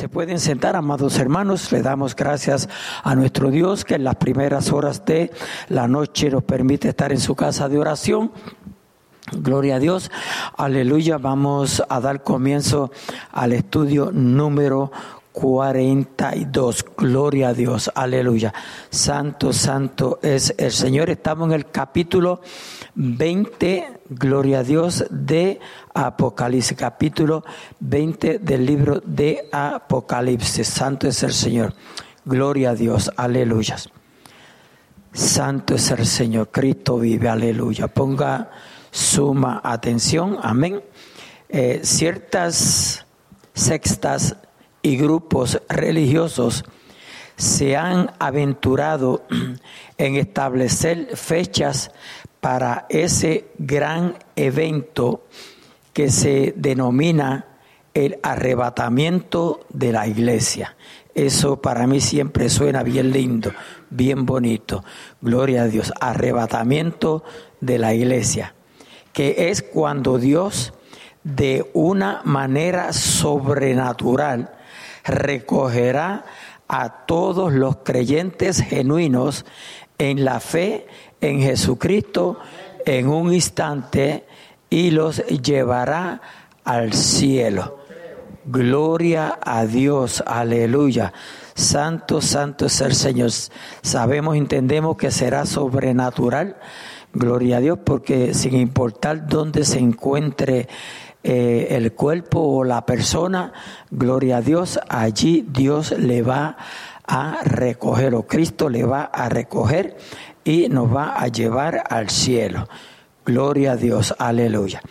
Se pueden sentar, amados hermanos. Le damos gracias a nuestro Dios que en las primeras horas de la noche nos permite estar en su casa de oración. Gloria a Dios. Aleluya. Vamos a dar comienzo al estudio número 42. Gloria a Dios. Aleluya. Santo, santo es el Señor. Estamos en el capítulo 20, gloria a Dios, de Apocalipsis. Capítulo 20 del libro de Apocalipsis. Santo es el Señor. Gloria a Dios. Aleluya. Santo es el Señor. Cristo vive. Aleluya. Ponga suma atención. Amén. Eh, ciertas sextas y grupos religiosos se han aventurado en establecer fechas para ese gran evento que se denomina el arrebatamiento de la iglesia. Eso para mí siempre suena bien lindo, bien bonito. Gloria a Dios. Arrebatamiento de la iglesia, que es cuando Dios de una manera sobrenatural recogerá a todos los creyentes genuinos en la fe en Jesucristo en un instante y los llevará al cielo. Gloria a Dios, aleluya. Santo, santo es el Señor. Sabemos, entendemos que será sobrenatural. Gloria a Dios, porque sin importar dónde se encuentre eh, el cuerpo o la persona, gloria a Dios, allí Dios le va a recoger, o Cristo le va a recoger y nos va a llevar al cielo. Gloria a Dios, aleluya.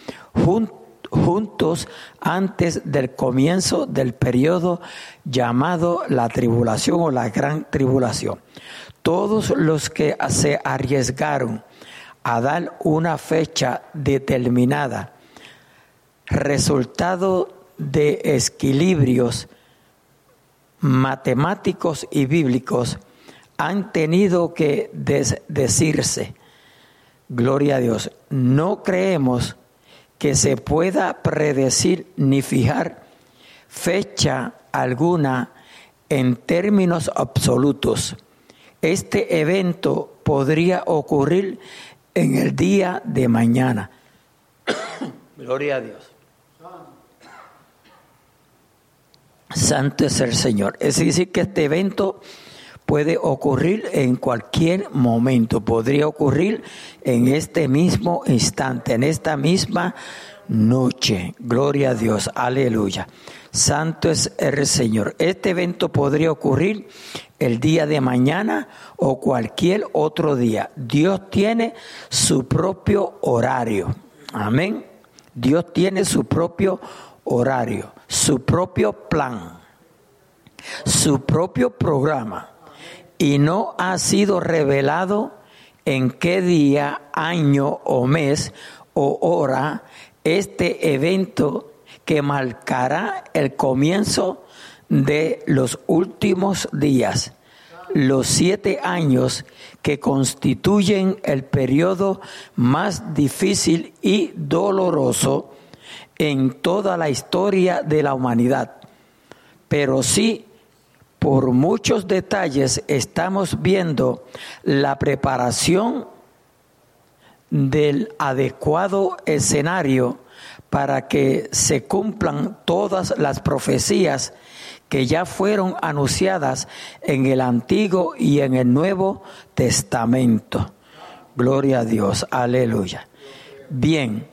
juntos antes del comienzo del periodo llamado la tribulación o la gran tribulación. Todos los que se arriesgaron a dar una fecha determinada resultado de equilibrios matemáticos y bíblicos han tenido que decirse, gloria a Dios, no creemos que se pueda predecir ni fijar fecha alguna en términos absolutos. Este evento podría ocurrir en el día de mañana. Gloria a Dios. Santo es el Señor. Es decir, que este evento puede ocurrir en cualquier momento, podría ocurrir en este mismo instante, en esta misma noche. Gloria a Dios, aleluya. Santo es el Señor. Este evento podría ocurrir el día de mañana o cualquier otro día. Dios tiene su propio horario. Amén. Dios tiene su propio horario su propio plan, su propio programa, y no ha sido revelado en qué día, año o mes o hora este evento que marcará el comienzo de los últimos días, los siete años que constituyen el periodo más difícil y doloroso en toda la historia de la humanidad. Pero sí, por muchos detalles estamos viendo la preparación del adecuado escenario para que se cumplan todas las profecías que ya fueron anunciadas en el Antiguo y en el Nuevo Testamento. Gloria a Dios, aleluya. Bien,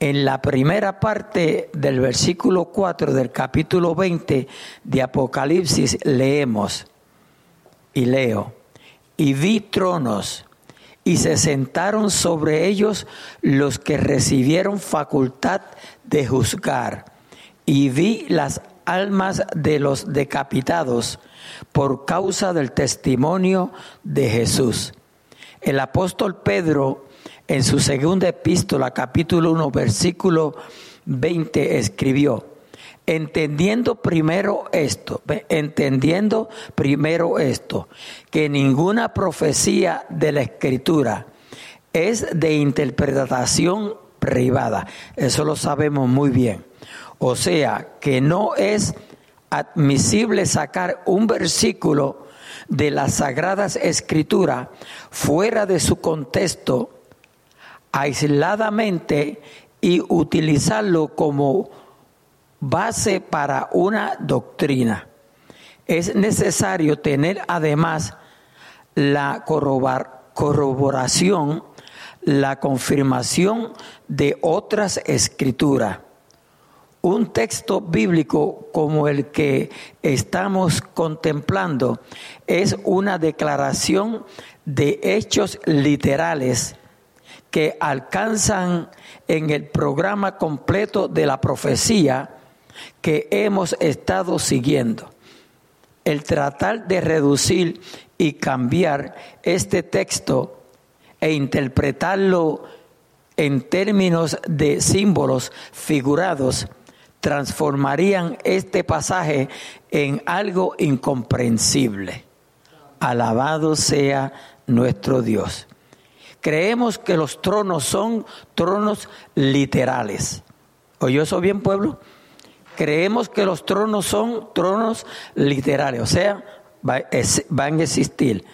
en la primera parte del versículo 4 del capítulo 20 de Apocalipsis leemos, y leo, y vi tronos, y se sentaron sobre ellos los que recibieron facultad de juzgar, y vi las almas de los decapitados por causa del testimonio de Jesús. El apóstol Pedro en su segunda epístola, capítulo 1, versículo 20, escribió, entendiendo primero esto, entendiendo primero esto, que ninguna profecía de la escritura es de interpretación privada. Eso lo sabemos muy bien. O sea, que no es admisible sacar un versículo de las Sagradas Escrituras fuera de su contexto, aisladamente, y utilizarlo como base para una doctrina. Es necesario tener además la corroboración, la confirmación de otras escrituras. Un texto bíblico como el que estamos contemplando es una declaración de hechos literales que alcanzan en el programa completo de la profecía que hemos estado siguiendo. El tratar de reducir y cambiar este texto e interpretarlo en términos de símbolos figurados transformarían este pasaje en algo incomprensible. Alabado sea nuestro Dios. Creemos que los tronos son tronos literales. ¿Oyó eso bien, pueblo? Creemos que los tronos son tronos literales, o sea, van a existir.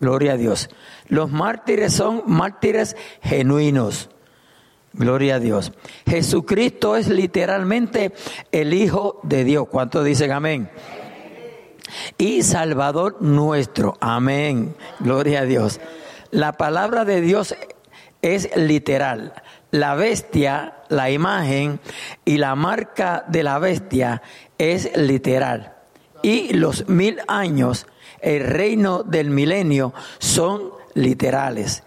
Gloria a Dios. Los mártires son mártires genuinos. Gloria a Dios. Jesucristo es literalmente el Hijo de Dios. ¿Cuántos dicen amén? Y Salvador nuestro. Amén. Gloria a Dios. La palabra de Dios es literal. La bestia, la imagen y la marca de la bestia es literal. Y los mil años, el reino del milenio, son literales.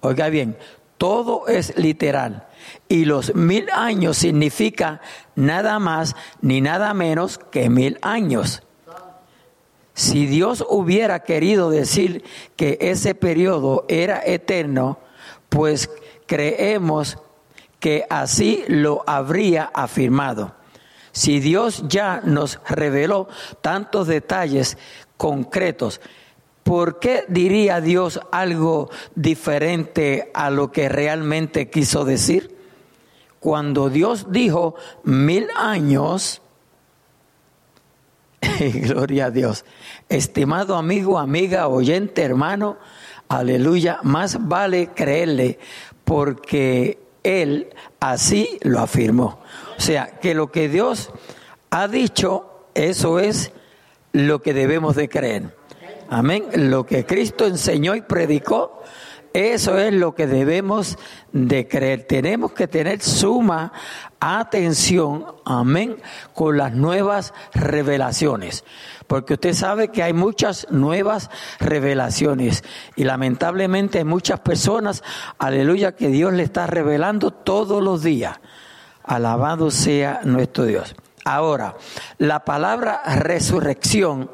Oiga bien, todo es literal. Y los mil años significa nada más ni nada menos que mil años. Si Dios hubiera querido decir que ese periodo era eterno, pues creemos que así lo habría afirmado. Si Dios ya nos reveló tantos detalles concretos ¿por qué diría Dios algo diferente a lo que realmente quiso decir? Cuando Dios dijo mil años, gloria a Dios, estimado amigo, amiga, oyente, hermano, aleluya, más vale creerle porque Él así lo afirmó. O sea, que lo que Dios ha dicho, eso es lo que debemos de creer. Amén. Lo que Cristo enseñó y predicó, eso es lo que debemos de creer. Tenemos que tener suma atención, amén, con las nuevas revelaciones. Porque usted sabe que hay muchas nuevas revelaciones y lamentablemente hay muchas personas, aleluya, que Dios le está revelando todos los días. Alabado sea nuestro Dios. Ahora, la palabra resurrección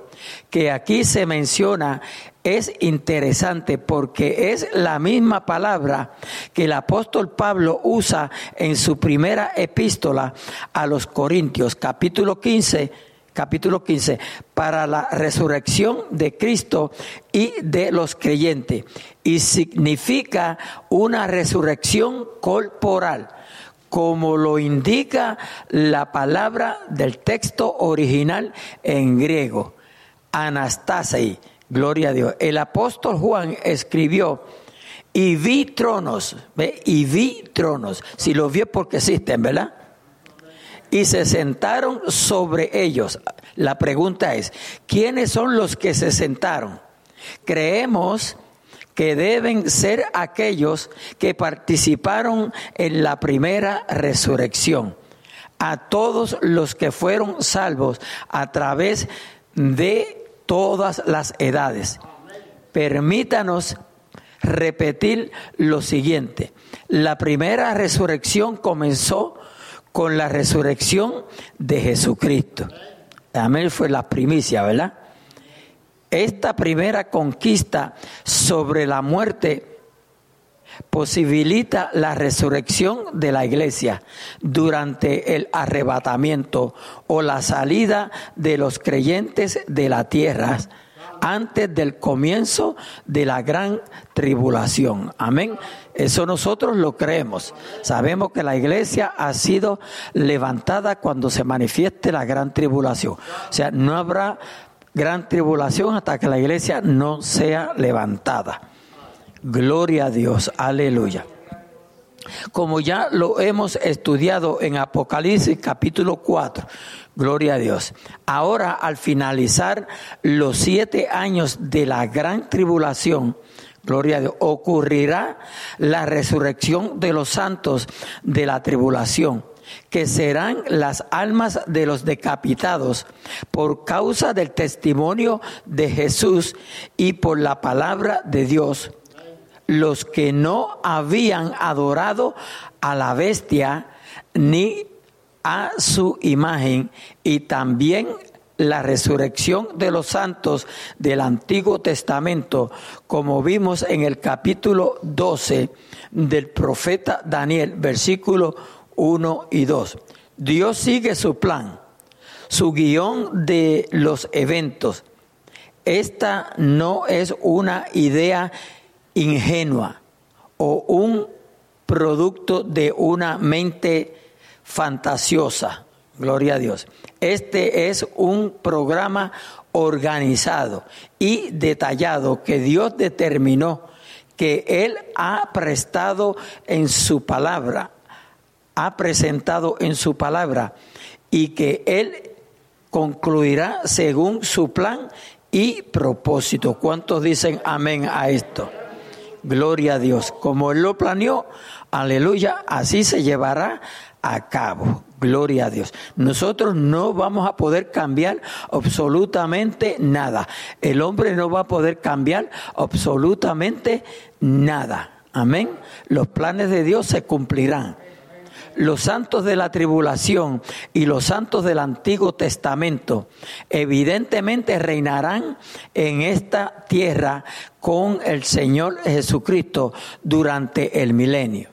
que aquí se menciona es interesante porque es la misma palabra que el apóstol Pablo usa en su primera epístola a los Corintios, capítulo 15 capítulo 15, para la resurrección de Cristo y de los creyentes. Y significa una resurrección corporal, como lo indica la palabra del texto original en griego. Anastasei, gloria a Dios. El apóstol Juan escribió, y vi tronos, ¿ve? y vi tronos, si los vio porque existen, ¿verdad? Y se sentaron sobre ellos. La pregunta es, ¿quiénes son los que se sentaron? Creemos que deben ser aquellos que participaron en la primera resurrección. A todos los que fueron salvos a través de todas las edades. Permítanos repetir lo siguiente. La primera resurrección comenzó con la resurrección de Jesucristo. Amén, fue la primicia, ¿verdad? Esta primera conquista sobre la muerte posibilita la resurrección de la iglesia durante el arrebatamiento o la salida de los creyentes de la tierra antes del comienzo de la gran tribulación. Amén. Eso nosotros lo creemos. Sabemos que la iglesia ha sido levantada cuando se manifieste la gran tribulación. O sea, no habrá gran tribulación hasta que la iglesia no sea levantada. Gloria a Dios. Aleluya. Como ya lo hemos estudiado en Apocalipsis capítulo 4, gloria a Dios. Ahora, al finalizar los siete años de la gran tribulación, gloria a Dios, ocurrirá la resurrección de los santos de la tribulación que serán las almas de los decapitados por causa del testimonio de Jesús y por la palabra de Dios los que no habían adorado a la bestia ni a su imagen y también la resurrección de los santos del Antiguo Testamento, como vimos en el capítulo 12 del profeta Daniel, versículo 1 y 2. Dios sigue su plan, su guion de los eventos. Esta no es una idea ingenua o un producto de una mente fantasiosa. Gloria a Dios. Este es un programa organizado y detallado que Dios determinó que Él ha prestado en su palabra, ha presentado en su palabra y que Él concluirá según su plan y propósito. ¿Cuántos dicen amén a esto? Gloria a Dios. Como Él lo planeó, aleluya, así se llevará a cabo. Gloria a Dios. Nosotros no vamos a poder cambiar absolutamente nada. El hombre no va a poder cambiar absolutamente nada. Amén. Los planes de Dios se cumplirán los santos de la tribulación y los santos del Antiguo Testamento evidentemente reinarán en esta tierra con el Señor Jesucristo durante el milenio.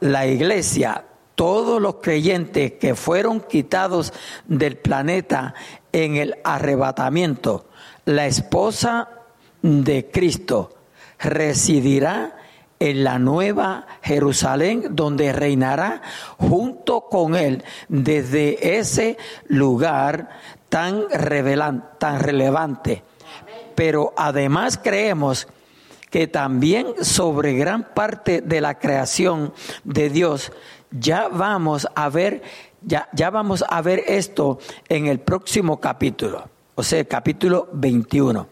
La iglesia, todos los creyentes que fueron quitados del planeta en el arrebatamiento, la esposa de Cristo residirá en la nueva Jerusalén, donde reinará junto con él desde ese lugar tan, tan relevante. Pero además creemos que también sobre gran parte de la creación de Dios ya vamos a ver ya, ya vamos a ver esto en el próximo capítulo, o sea, capítulo 21.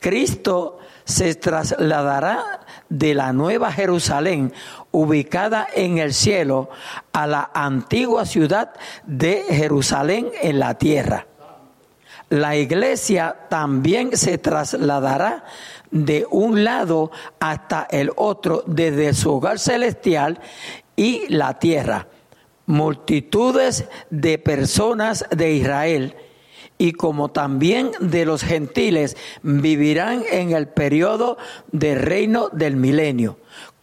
Cristo se trasladará de la nueva Jerusalén, ubicada en el cielo, a la antigua ciudad de Jerusalén en la tierra. La iglesia también se trasladará de un lado hasta el otro, desde su hogar celestial y la tierra. Multitudes de personas de Israel y como también de los gentiles vivirán en el periodo de reino del milenio,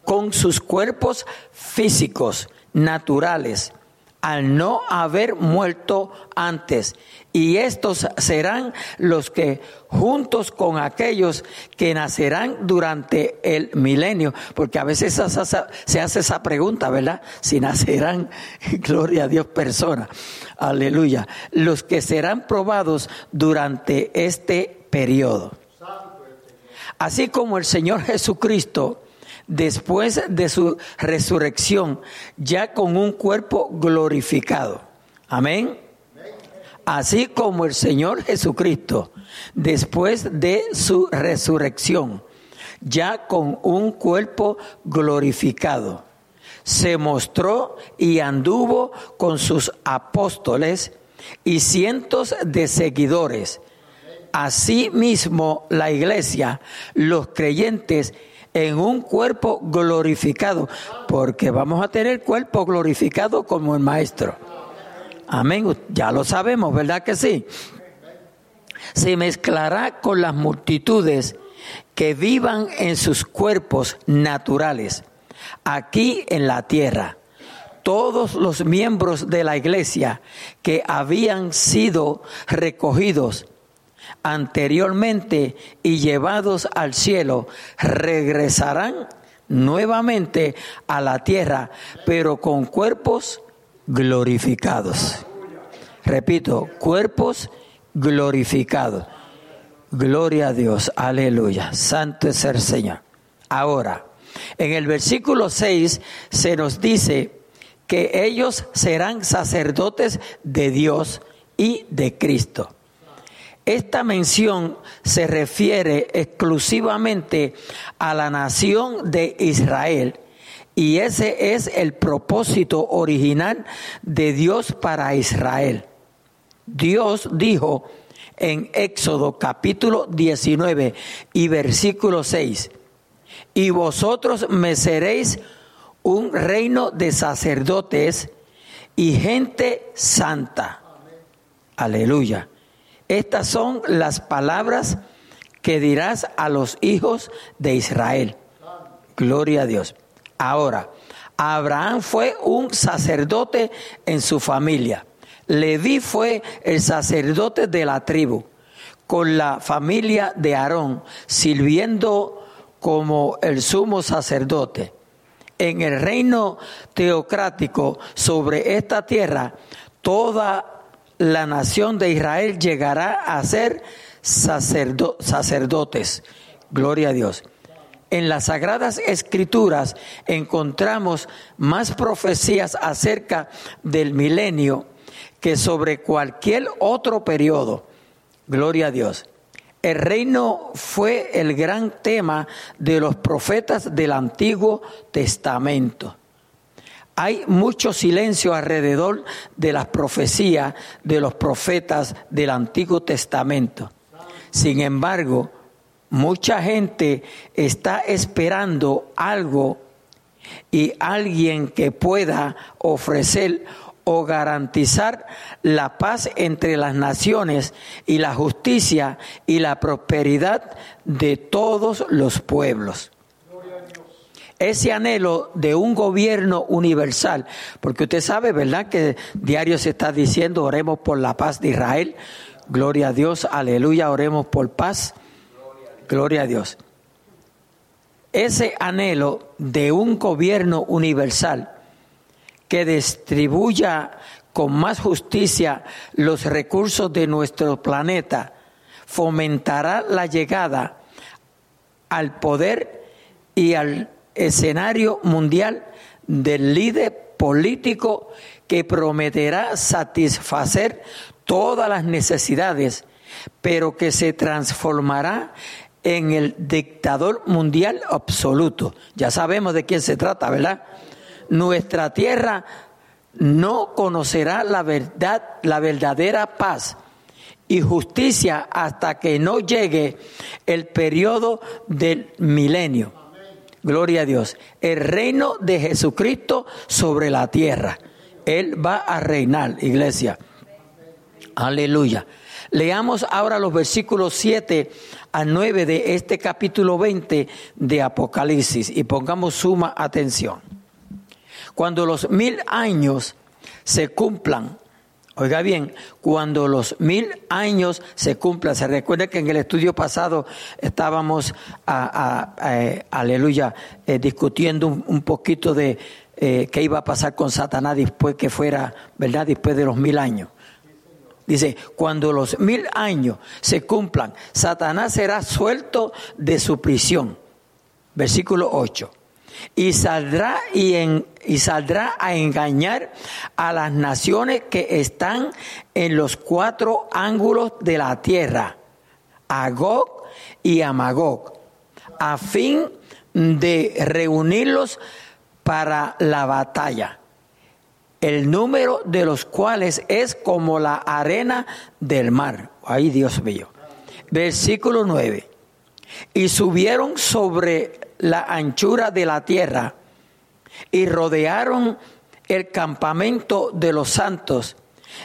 con sus cuerpos físicos, naturales, al no haber muerto antes. Y estos serán los que juntos con aquellos que nacerán durante el milenio, porque a veces se hace esa pregunta, ¿verdad? Si nacerán, gloria a Dios, personas. Aleluya. Los que serán probados durante este periodo. Así como el Señor Jesucristo después de su resurrección, ya con un cuerpo glorificado. Amén. Así como el Señor Jesucristo, después de su resurrección, ya con un cuerpo glorificado, se mostró y anduvo con sus apóstoles y cientos de seguidores. Asimismo, la iglesia, los creyentes, en un cuerpo glorificado, porque vamos a tener cuerpo glorificado como el Maestro. Amén, ya lo sabemos, ¿verdad que sí? Se mezclará con las multitudes que vivan en sus cuerpos naturales, aquí en la tierra. Todos los miembros de la iglesia que habían sido recogidos anteriormente y llevados al cielo, regresarán nuevamente a la tierra, pero con cuerpos glorificados. Repito, cuerpos glorificados. Gloria a Dios, aleluya. Santo es el Señor. Ahora, en el versículo 6 se nos dice que ellos serán sacerdotes de Dios y de Cristo. Esta mención se refiere exclusivamente a la nación de Israel y ese es el propósito original de Dios para Israel. Dios dijo en Éxodo capítulo 19 y versículo 6, y vosotros me seréis un reino de sacerdotes y gente santa. Aleluya. Estas son las palabras que dirás a los hijos de Israel. Gloria a Dios. Ahora, Abraham fue un sacerdote en su familia. Leví fue el sacerdote de la tribu, con la familia de Aarón, sirviendo como el sumo sacerdote. En el reino teocrático sobre esta tierra, toda la nación de Israel llegará a ser sacerdotes. Gloria a Dios. En las sagradas escrituras encontramos más profecías acerca del milenio que sobre cualquier otro periodo. Gloria a Dios. El reino fue el gran tema de los profetas del Antiguo Testamento. Hay mucho silencio alrededor de las profecías de los profetas del Antiguo Testamento. Sin embargo, mucha gente está esperando algo y alguien que pueda ofrecer o garantizar la paz entre las naciones y la justicia y la prosperidad de todos los pueblos. Ese anhelo de un gobierno universal, porque usted sabe, ¿verdad? Que diario se está diciendo, oremos por la paz de Israel. Gloria a Dios, aleluya, oremos por paz. Gloria a Dios. Ese anhelo de un gobierno universal que distribuya con más justicia los recursos de nuestro planeta, fomentará la llegada al poder y al escenario mundial del líder político que prometerá satisfacer todas las necesidades, pero que se transformará en el dictador mundial absoluto. Ya sabemos de quién se trata, ¿verdad? nuestra tierra no conocerá la verdad, la verdadera paz y justicia hasta que no llegue el periodo del milenio. Gloria a Dios. El reino de Jesucristo sobre la tierra. Él va a reinar, iglesia. Aleluya. Leamos ahora los versículos 7 a 9 de este capítulo 20 de Apocalipsis y pongamos suma atención. Cuando los mil años se cumplan, oiga bien, cuando los mil años se cumplan, se recuerda que en el estudio pasado estábamos, a, aleluya, eh, discutiendo un, poquito de eh, qué iba a pasar con Satanás después que fuera, ¿verdad? Después de los mil años. Dice, cuando los mil años se cumplan, Satanás será suelto de su prisión. Versículo 8 y saldrá y, en, y saldrá a engañar a las naciones que están en los cuatro ángulos de la tierra, a Gog y a Magog, a fin de reunirlos para la batalla, el número de los cuales es como la arena del mar. Ay, Dios mío. Versículo 9. Y subieron sobre la anchura de la tierra y rodearon el campamento de los santos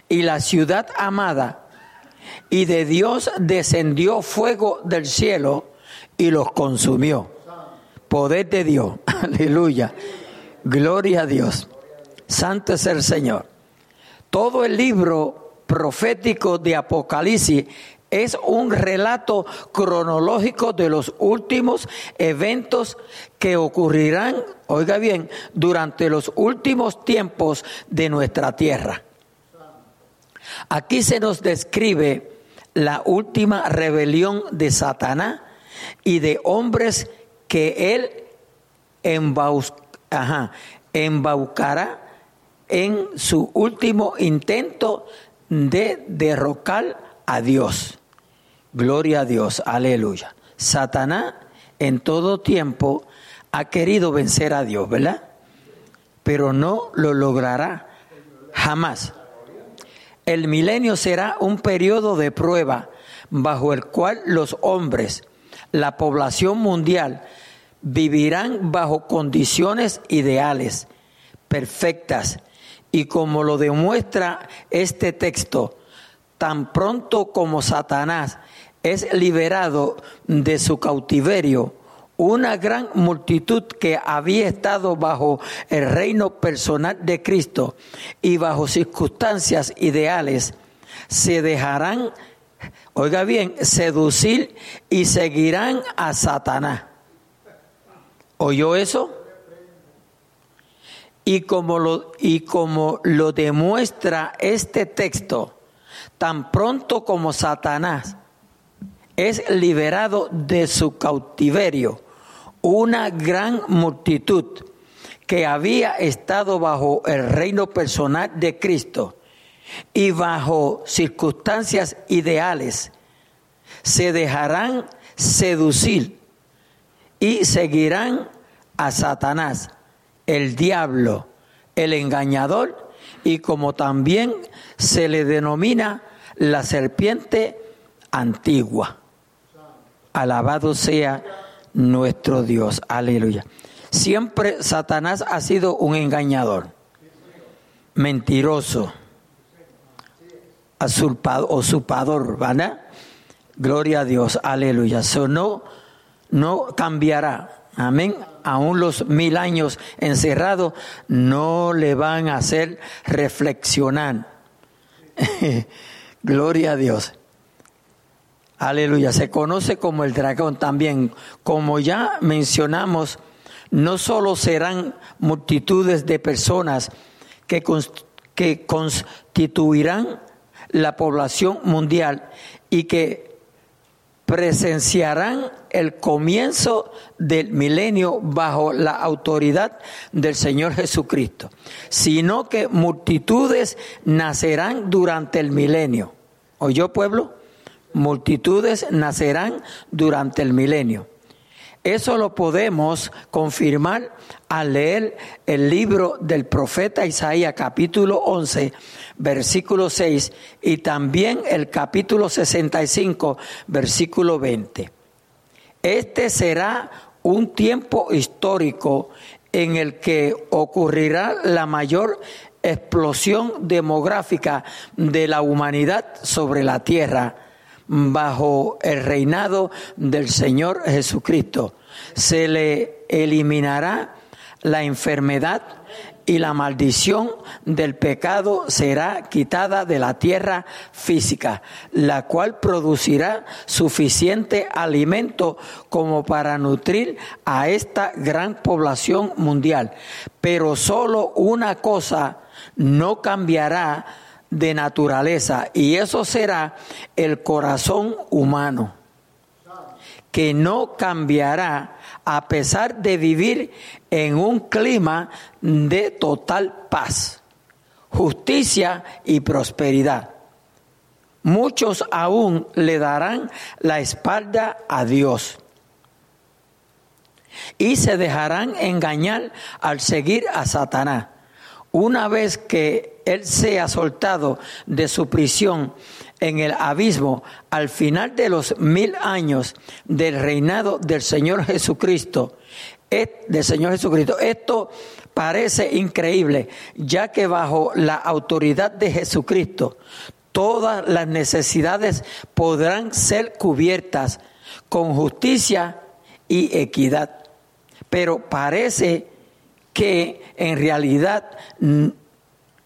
y la ciudad amada. Y de Dios descendió fuego del cielo y los consumió. Poder de Dios. Aleluya. Gloria a Dios. Santo es el Señor. Todo el libro profético de Apocalipsis es un relato cronológico de los últimos eventos que ocurrirán, oiga bien, durante los últimos tiempos de nuestra tierra. Aquí se nos describe la última rebelión de Satanás y de hombres que él embaucará en su último intento de derrocar a Dios. Gloria a Dios, aleluya. Satanás en todo tiempo ha querido vencer a Dios, ¿verdad? Pero no lo logrará jamás. El milenio será un periodo de prueba bajo el cual los hombres, la población mundial, vivirán bajo condiciones ideales, perfectas, y como lo demuestra este texto, tan pronto como Satanás es liberado de su cautiverio, una gran multitud que había estado bajo el reino personal de Cristo y bajo circunstancias ideales, se dejarán, oiga bien, seducir y seguirán a Satanás. ¿Oyó eso? Y como lo, y como lo demuestra este texto, tan pronto como Satanás es liberado de su cautiverio una gran multitud que había estado bajo el reino personal de Cristo y bajo circunstancias ideales, se dejarán seducir y seguirán a Satanás, el diablo, el engañador, y como también se le denomina la serpiente antigua. Alabado sea nuestro Dios. Aleluya. Siempre Satanás ha sido un engañador, mentiroso, usurpador, ¿verdad? Gloria a Dios, aleluya. Eso no, no cambiará. Amén. Aún los mil años encerrados no le van a hacer reflexionar. Gloria a Dios. Aleluya. Se conoce como el dragón también. Como ya mencionamos, no solo serán multitudes de personas que, que constituirán la población mundial y que presenciarán el comienzo del milenio bajo la autoridad del Señor Jesucristo, sino que multitudes nacerán durante el milenio. ¿Oyó pueblo? multitudes nacerán durante el milenio. Eso lo podemos confirmar al leer el libro del profeta Isaías capítulo 11 versículo 6 y también el capítulo 65 versículo 20. Este será un tiempo histórico en el que ocurrirá la mayor explosión demográfica de la humanidad sobre la tierra bajo el reinado del Señor Jesucristo. Se le eliminará la enfermedad y la maldición del pecado será quitada de la tierra física, la cual producirá suficiente alimento como para nutrir a esta gran población mundial. Pero solo una cosa no cambiará de naturaleza y eso será el corazón humano, que no cambiará a pesar de vivir en un clima de total paz, justicia y prosperidad. Muchos aún le darán la espalda a Dios y se dejarán engañar al seguir a Satanás. Una vez que él sea soltado de su prisión en el abismo al final de los mil años del reinado del Señor Jesucristo, del Señor Jesucristo. Esto parece increíble, ya que bajo la autoridad de Jesucristo todas las necesidades podrán ser cubiertas con justicia y equidad. Pero parece que en realidad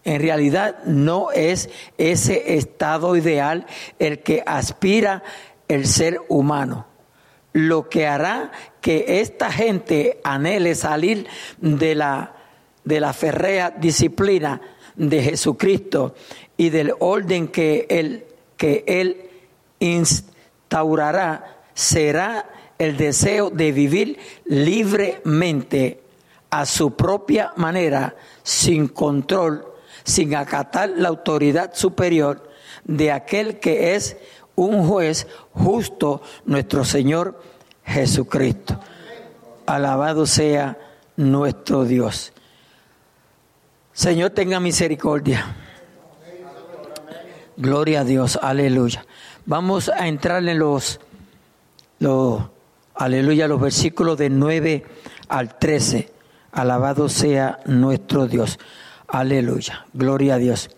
En realidad no es ese estado ideal el que aspira el ser humano. Lo que hará que esta gente anhele salir de la, de la férrea disciplina de Jesucristo y del orden que él, que él instaurará será el deseo de vivir libremente a su propia manera, sin control, sin acatar la autoridad superior de aquel que es un juez justo, nuestro Señor Jesucristo. Alabado sea nuestro Dios. Señor, tenga misericordia. Gloria a Dios, aleluya. Vamos a entrar en los, los aleluya, los versículos de 9 al 13. Alabado sea nuestro Dios. Aleluya. Gloria a Dios.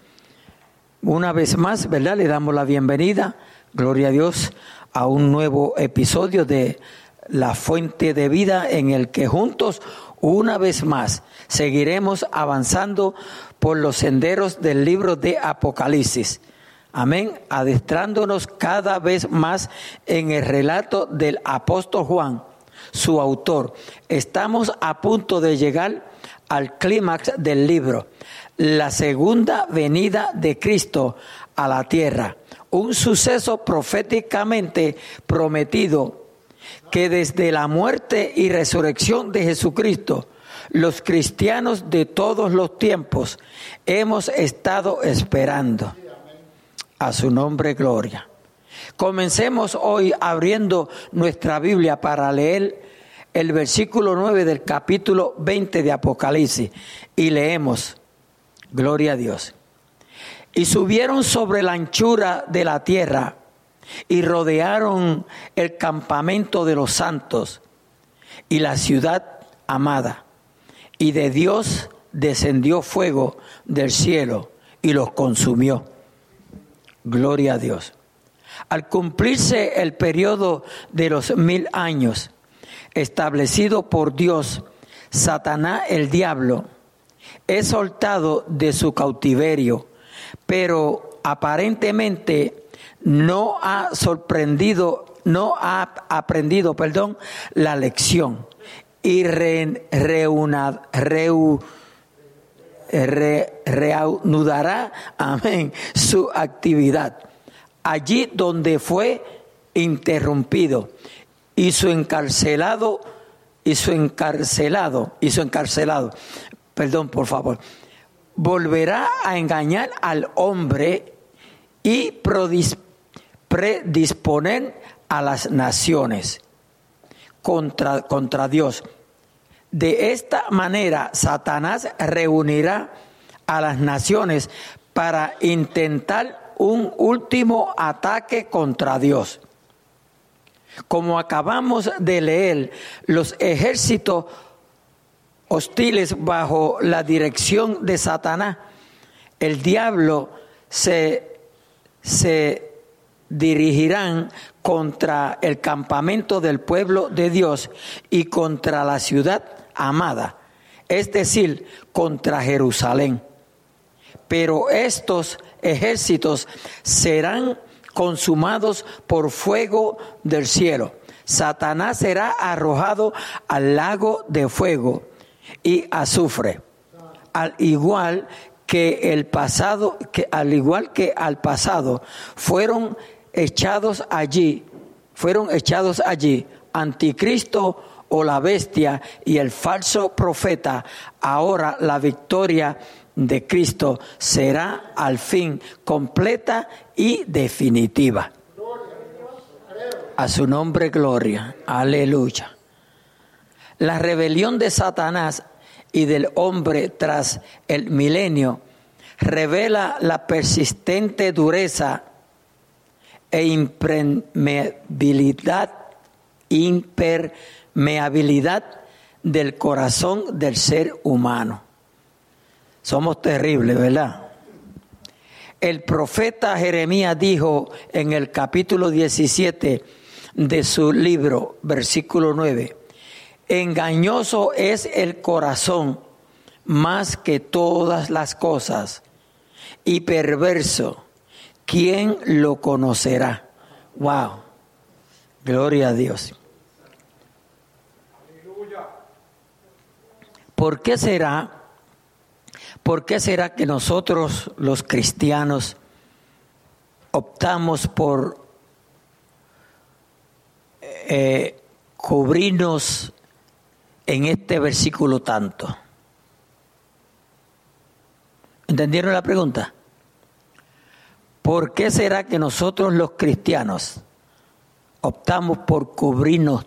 Una vez más, ¿verdad? Le damos la bienvenida, gloria a Dios, a un nuevo episodio de La Fuente de Vida en el que juntos, una vez más, seguiremos avanzando por los senderos del libro de Apocalipsis. Amén, adestrándonos cada vez más en el relato del apóstol Juan, su autor. Estamos a punto de llegar al clímax del libro, la segunda venida de Cristo a la tierra, un suceso proféticamente prometido que desde la muerte y resurrección de Jesucristo, los cristianos de todos los tiempos hemos estado esperando. A su nombre, gloria. Comencemos hoy abriendo nuestra Biblia para leer el versículo 9 del capítulo 20 de Apocalipsis y leemos, Gloria a Dios. Y subieron sobre la anchura de la tierra y rodearon el campamento de los santos y la ciudad amada. Y de Dios descendió fuego del cielo y los consumió. Gloria a Dios. Al cumplirse el periodo de los mil años establecido por Dios, Satanás el diablo, es soltado de su cautiverio, pero aparentemente no ha sorprendido, no ha aprendido, perdón, la lección. Y reanudará, amén, su actividad. Allí donde fue interrumpido y su encarcelado y su encarcelado y su encarcelado perdón, por favor, volverá a engañar al hombre y predisponer a las naciones contra, contra Dios. De esta manera, Satanás reunirá a las naciones para intentar un último ataque contra Dios. Como acabamos de leer, los ejércitos hostiles bajo la dirección de Satanás, el diablo se, se dirigirán contra el campamento del pueblo de Dios y contra la ciudad amada, es decir, contra Jerusalén. Pero estos ejércitos serán consumados por fuego del cielo. Satanás será arrojado al lago de fuego y azufre. Al igual que el pasado, que al igual que al pasado, fueron echados allí, fueron echados allí anticristo o la bestia y el falso profeta. Ahora la victoria de Cristo será al fin completa y definitiva. A su nombre gloria. Aleluya. La rebelión de Satanás y del hombre tras el milenio revela la persistente dureza e impermeabilidad, impermeabilidad del corazón del ser humano. Somos terribles, ¿verdad? El profeta Jeremías dijo en el capítulo 17 de su libro, versículo 9, Engañoso es el corazón más que todas las cosas y perverso, ¿quién lo conocerá? Wow. Gloria a Dios. ¿Por qué será? ¿Por qué será que nosotros los cristianos optamos por eh, cubrirnos en este versículo tanto? ¿Entendieron la pregunta? ¿Por qué será que nosotros los cristianos optamos por cubrirnos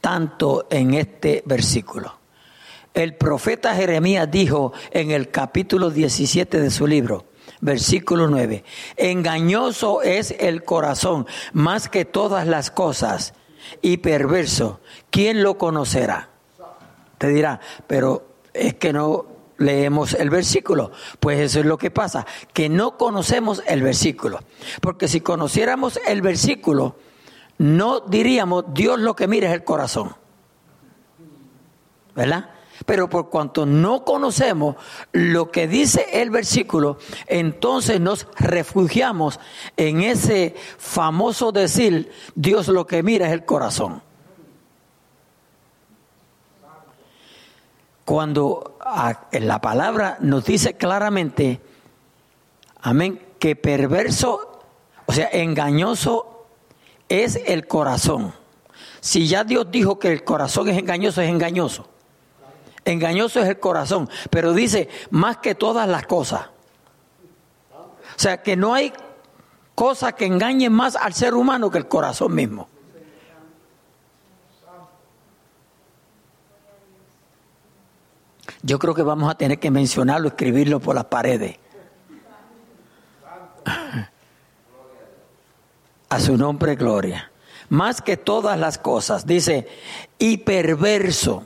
tanto en este versículo? El profeta Jeremías dijo en el capítulo 17 de su libro, versículo 9, engañoso es el corazón más que todas las cosas y perverso, ¿quién lo conocerá? Te dirá, pero es que no leemos el versículo. Pues eso es lo que pasa, que no conocemos el versículo. Porque si conociéramos el versículo, no diríamos Dios lo que mira es el corazón. ¿Verdad? Pero por cuanto no conocemos lo que dice el versículo, entonces nos refugiamos en ese famoso decir, Dios lo que mira es el corazón. Cuando en la palabra nos dice claramente, amén, que perverso, o sea, engañoso es el corazón. Si ya Dios dijo que el corazón es engañoso, es engañoso. Engañoso es el corazón, pero dice más que todas las cosas. O sea que no hay cosa que engañe más al ser humano que el corazón mismo. Yo creo que vamos a tener que mencionarlo, escribirlo por las paredes. A su nombre, gloria. Más que todas las cosas, dice, y perverso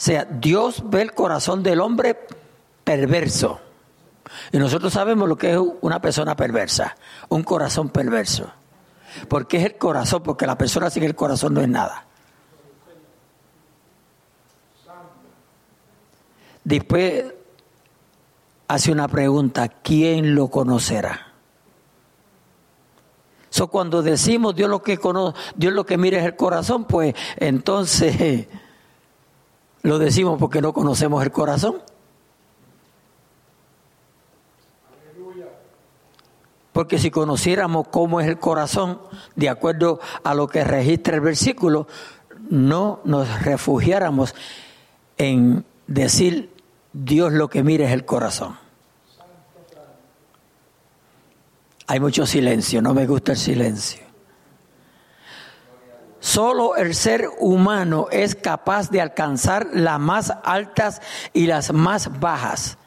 sea, Dios ve el corazón del hombre perverso. Y nosotros sabemos lo que es una persona perversa, un corazón perverso. ¿Por qué es el corazón? Porque la persona sin el corazón no es nada. Después hace una pregunta, ¿quién lo conocerá? So, cuando decimos Dios lo que conoce, Dios lo que mira es el corazón, pues entonces Lo decimos porque no conocemos el corazón. Porque si conociéramos cómo es el corazón, de acuerdo a lo que registra el versículo, no nos refugiáramos en decir Dios lo que mira es el corazón. Hay mucho silencio, no me gusta el silencio. Solo el ser humano es capaz de alcanzar las más altas y las más bajas.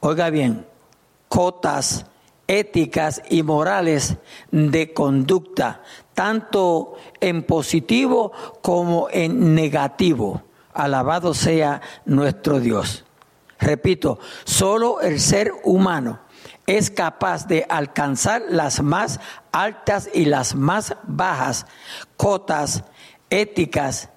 Oiga bien, cotas éticas y morales de conducta, tanto en positivo como en negativo. Alabado sea nuestro Dios. Repito, solo el ser humano es capaz de alcanzar las más altas y las más bajas cotas éticas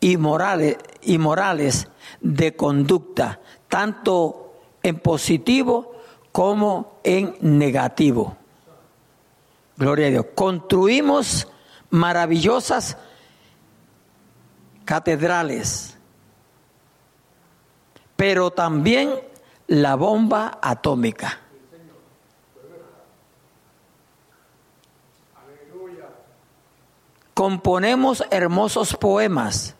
y morales, y morales de conducta, tanto en positivo como en negativo. Gloria a Dios. Construimos maravillosas catedrales, pero también la bomba atómica. Componemos hermosos poemas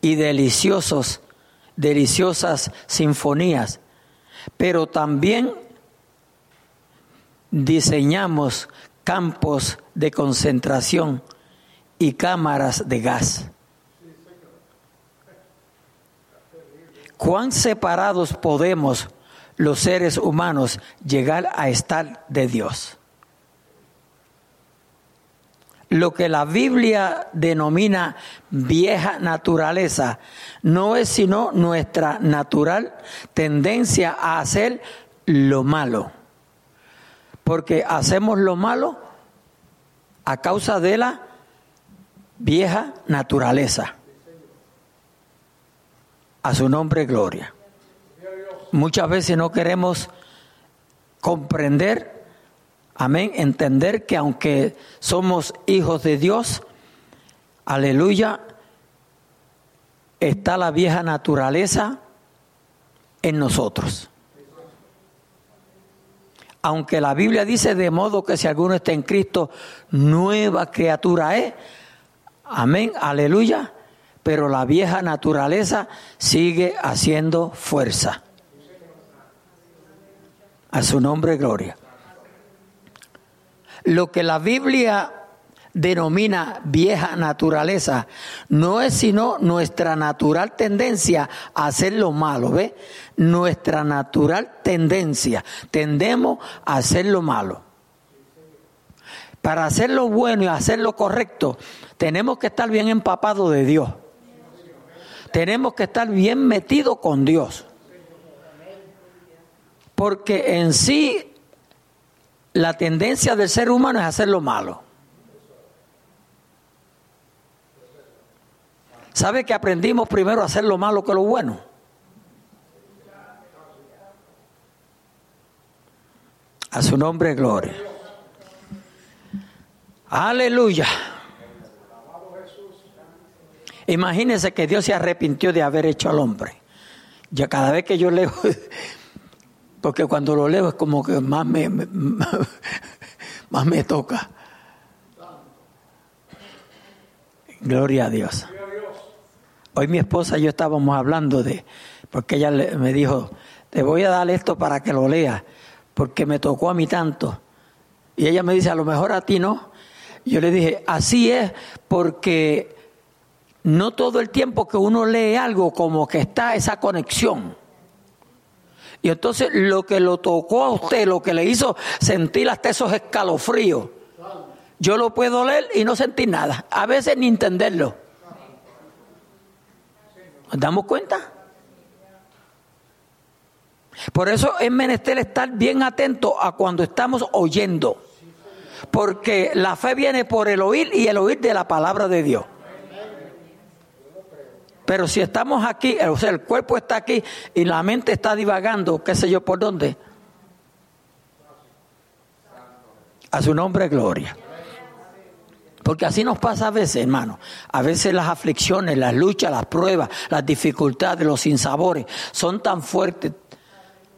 y deliciosos, deliciosas sinfonías, pero también diseñamos campos de concentración y cámaras de gas. ¿Cuán separados podemos los seres humanos llegar a estar de Dios? Lo que la Biblia denomina vieja naturaleza no es sino nuestra natural tendencia a hacer lo malo. Porque hacemos lo malo a causa de la vieja naturaleza. A su nombre, gloria. Muchas veces no queremos comprender, amén, entender que aunque somos hijos de Dios, aleluya, está la vieja naturaleza en nosotros. Aunque la Biblia dice de modo que si alguno está en Cristo, nueva criatura es. Amén, aleluya. Pero la vieja naturaleza sigue haciendo fuerza. A su nombre, gloria. Lo que la Biblia denomina vieja naturaleza no es sino nuestra natural tendencia a hacer lo malo, ¿ve? Nuestra natural tendencia. Tendemos a hacer lo malo. Para hacer lo bueno y hacer lo correcto, tenemos que estar bien empapados de Dios. Tenemos que estar bien metidos con Dios. Porque en sí la tendencia del ser humano es hacer lo malo. ¿Sabe que aprendimos primero a hacer lo malo que lo bueno? A su nombre, gloria. Aleluya. Imagínense que Dios se arrepintió de haber hecho al hombre. Ya cada vez que yo leo, porque cuando lo leo es como que más me, más me toca. Gloria a Dios. Hoy mi esposa y yo estábamos hablando de, porque ella me dijo, te voy a dar esto para que lo leas, porque me tocó a mí tanto. Y ella me dice, a lo mejor a ti no. Yo le dije, así es, porque no todo el tiempo que uno lee algo como que está esa conexión. Y entonces lo que lo tocó a usted, lo que le hizo sentir hasta esos escalofríos, yo lo puedo leer y no sentir nada, a veces ni entenderlo. ¿Nos damos cuenta? Por eso es menester estar bien atento a cuando estamos oyendo. Porque la fe viene por el oír y el oír de la palabra de Dios. Pero si estamos aquí, o sea, el cuerpo está aquí y la mente está divagando, qué sé yo por dónde. A su nombre, gloria. Porque así nos pasa a veces, hermano. A veces las aflicciones, las luchas, las pruebas, las dificultades, los sinsabores son tan fuertes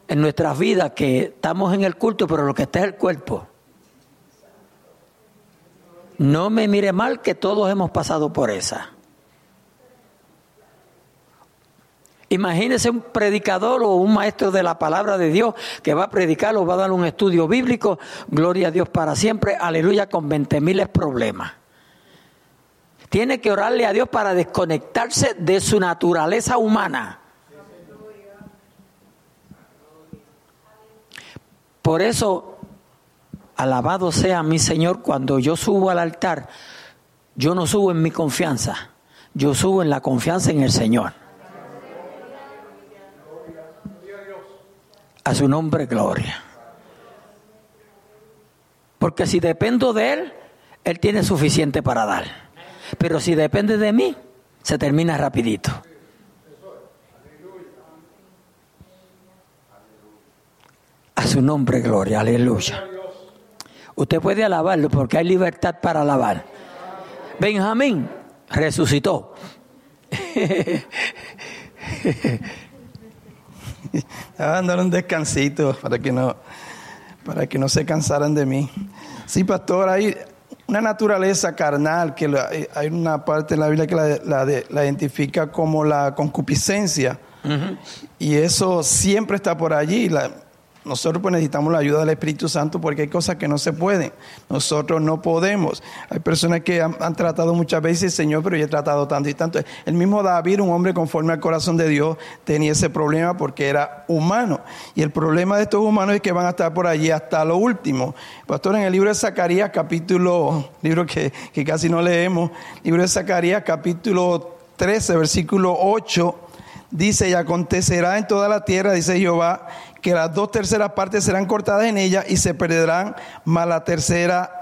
en nuestras vidas que estamos en el culto, pero lo que está es el cuerpo. No me mire mal que todos hemos pasado por esa. Imagínese un predicador o un maestro de la palabra de Dios que va a predicar o va a dar un estudio bíblico, gloria a Dios para siempre, aleluya, con 20 miles problemas. Tiene que orarle a Dios para desconectarse de su naturaleza humana. Por eso, alabado sea mi Señor, cuando yo subo al altar, yo no subo en mi confianza, yo subo en la confianza en el Señor. A su nombre, gloria. Porque si dependo de Él, Él tiene suficiente para dar. Pero si depende de mí, se termina rapidito. A su nombre, gloria, aleluya. Usted puede alabarlo porque hay libertad para alabar. Benjamín resucitó. Estaba un descansito para que no para que no se cansaran de mí. Sí, pastor, ahí una naturaleza carnal, que eh, hay una parte de la Biblia que la, identifica como la concupiscencia. Y eso siempre está por allí. La, nosotros pues necesitamos la ayuda del Espíritu Santo porque hay cosas que no se pueden. Nosotros no podemos. Hay personas que han, tratado muchas veces, Señor, pero yo he tratado tanto y tanto. El mismo David, un hombre conforme al corazón de Dios, tenía ese problema porque era humano. Y el problema de estos humanos es que van a estar por allí hasta lo último. Pastor, en el libro de Zacarías, capítulo, libro que, que casi no leemos, libro de Zacarías, capítulo 13, versículo 8, dice, y acontecerá en toda la tierra, dice Jehová, que las dos terceras partes serán cortadas en ella y se perderán, mas la tercera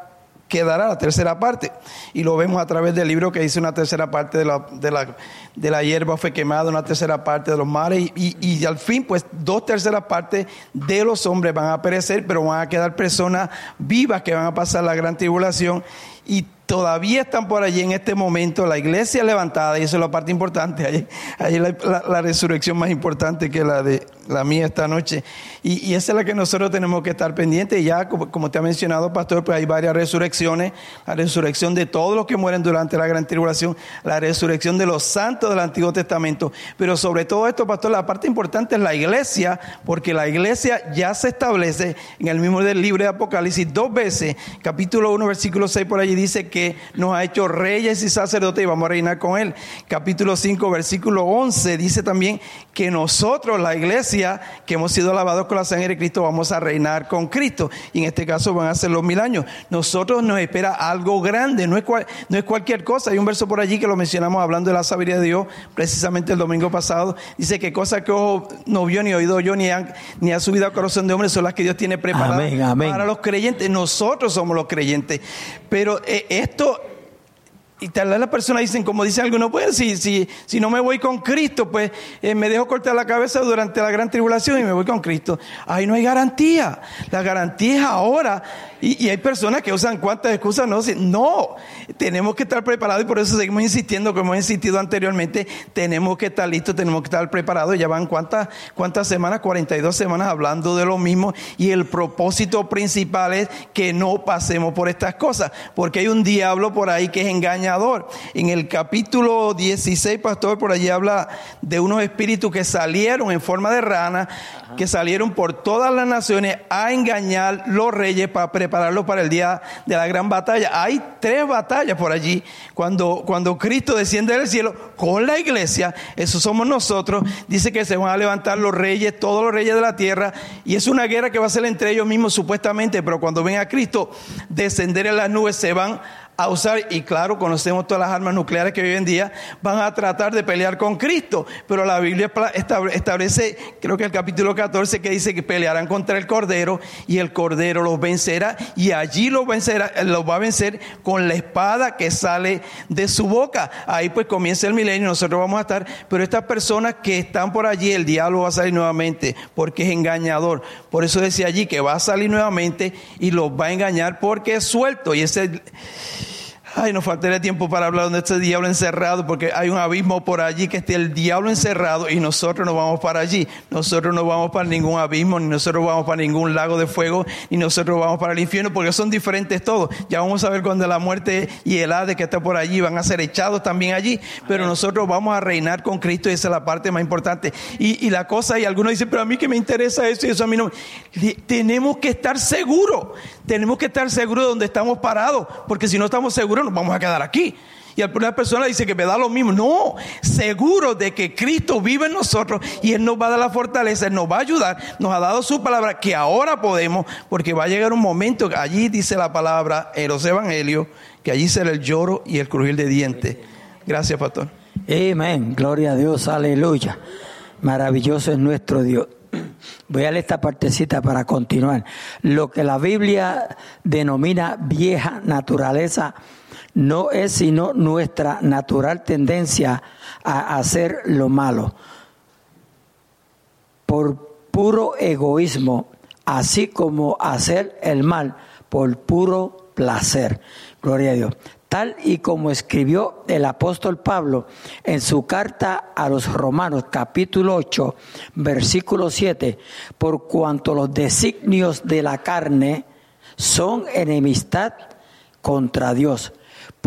quedará la tercera parte. Y lo vemos a través del libro que dice una tercera parte de la, de la, de la hierba fue quemada, una tercera parte de los mares. Y, y, al fin, pues dos terceras partes de los hombres van a perecer, pero van a quedar personas vivas que van a pasar la gran tribulación. Y todavía están por allí en este momento, la iglesia levantada, y eso es la parte importante, ahí, ahí la, resurrección más importante que la de la mía esta noche. Y, y, esa es la que nosotros tenemos que estar pendientes. Ya, como, te ha mencionado, pastor, pues hay varias resurrecciones, la resurrección de todos los que mueren durante la gran tribulación, la resurrección de los santos del Antiguo Testamento. Pero sobre todo esto, pastor, la parte importante es la iglesia, porque la iglesia ya se establece en el mismo libro de Apocalipsis dos veces, capítulo 1, versículo 6 por allí dice que nos ha hecho reyes y sacerdotes y vamos a reinar con Él. Capítulo 5, versículo 11 dice también que nosotros, la iglesia, que hemos sido lavados con la sangre de Cristo, vamos a reinar con Cristo. Y en este caso van a ser los mil años. Nosotros nos espera algo grande, no es, no es cualquier cosa. Hay un verso por allí que lo mencionamos hablando de la sabiduría de Dios, precisamente el domingo pasado. Dice que cosas que ojo no vio ni oído yo, ni, ni ha subido al corazón de hombre, son las que Dios tiene preparadas para los creyentes. Nosotros somos los creyentes. Pero eh, esto y tal vez las personas dicen, como dicen algunos, pues si, si, si no me voy con Cristo, pues eh, me dejo cortar la cabeza durante la gran tribulación y me voy con Cristo. Ahí no hay garantía. La garantía es ahora y, hay personas que usan cuantas excusas, no, no, tenemos que estar preparados y por eso seguimos insistiendo, como hemos insistido anteriormente, tenemos que estar listos, tenemos que estar preparados. Ya van cuántas, cuántas semanas, 42 semanas hablando de lo mismo y el propósito principal es que no pasemos por estas cosas, porque hay un diablo por ahí que es En el capítulo 16, pastor, por allí habla de unos espíritus que salieron en forma de rana, que salieron por todas las naciones a engañar los reyes para preparar prepararlo para el día de la gran batalla. Hay tres batallas por allí. Cuando, cuando Cristo desciende del cielo con la iglesia, eso somos nosotros, dice que se van a levantar los reyes, todos los reyes de la tierra, y es una guerra que va a ser entre ellos mismos supuestamente, pero cuando ven a Cristo descender en las nubes, se van a usar, y claro, conocemos todas las armas nucleares que hoy en día van a tratar de pelear con Cristo, pero la Biblia establece, creo que el capítulo 14, que dice que pelearán contra el Cordero y el Cordero los vencerá y allí los vencerá, los va a vencer con la espada que sale de su boca. Ahí pues comienza el milenio, nosotros vamos a estar, pero estas personas que están por allí, el diablo va a salir nuevamente porque es engañador. Por eso decía allí que va a salir nuevamente y los va a engañar porque es suelto y ese Ay, nos faltaría tiempo para hablar de este diablo encerrado, porque hay un abismo por allí que esté el diablo encerrado y nosotros no vamos para allí. Nosotros no vamos para ningún abismo, ni nosotros vamos para ningún lago de fuego, ni nosotros vamos para el infierno, porque son diferentes todos. Ya vamos a ver cuando la muerte y el Hades que está por allí van a ser echados también allí, pero nosotros vamos a reinar con Cristo y esa es la parte más importante. Y, y la cosa, y algunos dicen, pero a mí que me interesa eso y eso a mí no. Tenemos que estar seguros, tenemos que estar seguros de donde estamos parados, porque si no estamos seguros, vamos a quedar aquí. Y alguna persona dice que me da lo mismo. No, seguro de que Cristo vive en nosotros y Él nos va a dar la fortaleza, Él nos va a ayudar, nos ha dado su palabra que ahora podemos, porque va a llegar un momento, allí dice la palabra en los evangelios, que allí será el lloro y el crujir de dientes. Gracias, pastor. Amén, gloria a Dios, aleluya. Maravilloso es nuestro Dios. Voy a leer esta partecita para continuar. Lo que la Biblia denomina vieja naturaleza no es sino nuestra natural tendencia a hacer lo malo por puro egoísmo, así como hacer el mal por puro placer. Gloria a Dios tal y como escribió el apóstol Pablo en su carta a los Romanos capítulo 8 versículo 7, por cuanto los designios de la carne son enemistad contra Dios,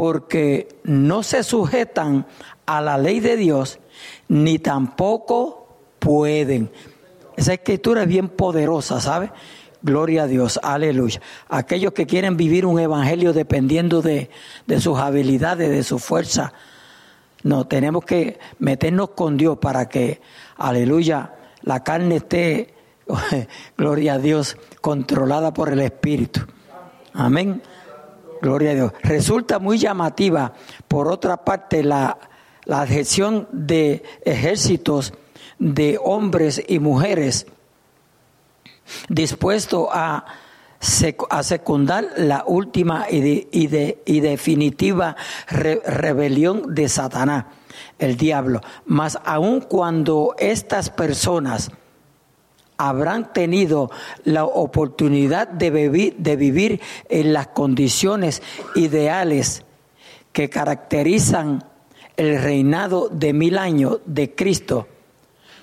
porque no se sujetan a la ley de Dios, ni tampoco pueden. Esa escritura es bien poderosa, ¿sabe? Gloria a Dios, aleluya. Aquellos que quieren vivir un evangelio dependiendo de, sus habilidades, de su fuerza. No, tenemos que meternos con Dios para que, aleluya, la carne esté, gloria a Dios, controlada por el Espíritu. Amén. Gloria a Dios. Resulta muy llamativa, por otra parte, la, la adhesión de ejércitos de hombres y mujeres dispuesto a secundar la última y, y, definitiva rebelión de Satanás, el diablo. Mas aun cuando estas personas habrán tenido la oportunidad de vivir, en las condiciones ideales que caracterizan el reinado de mil años de Cristo,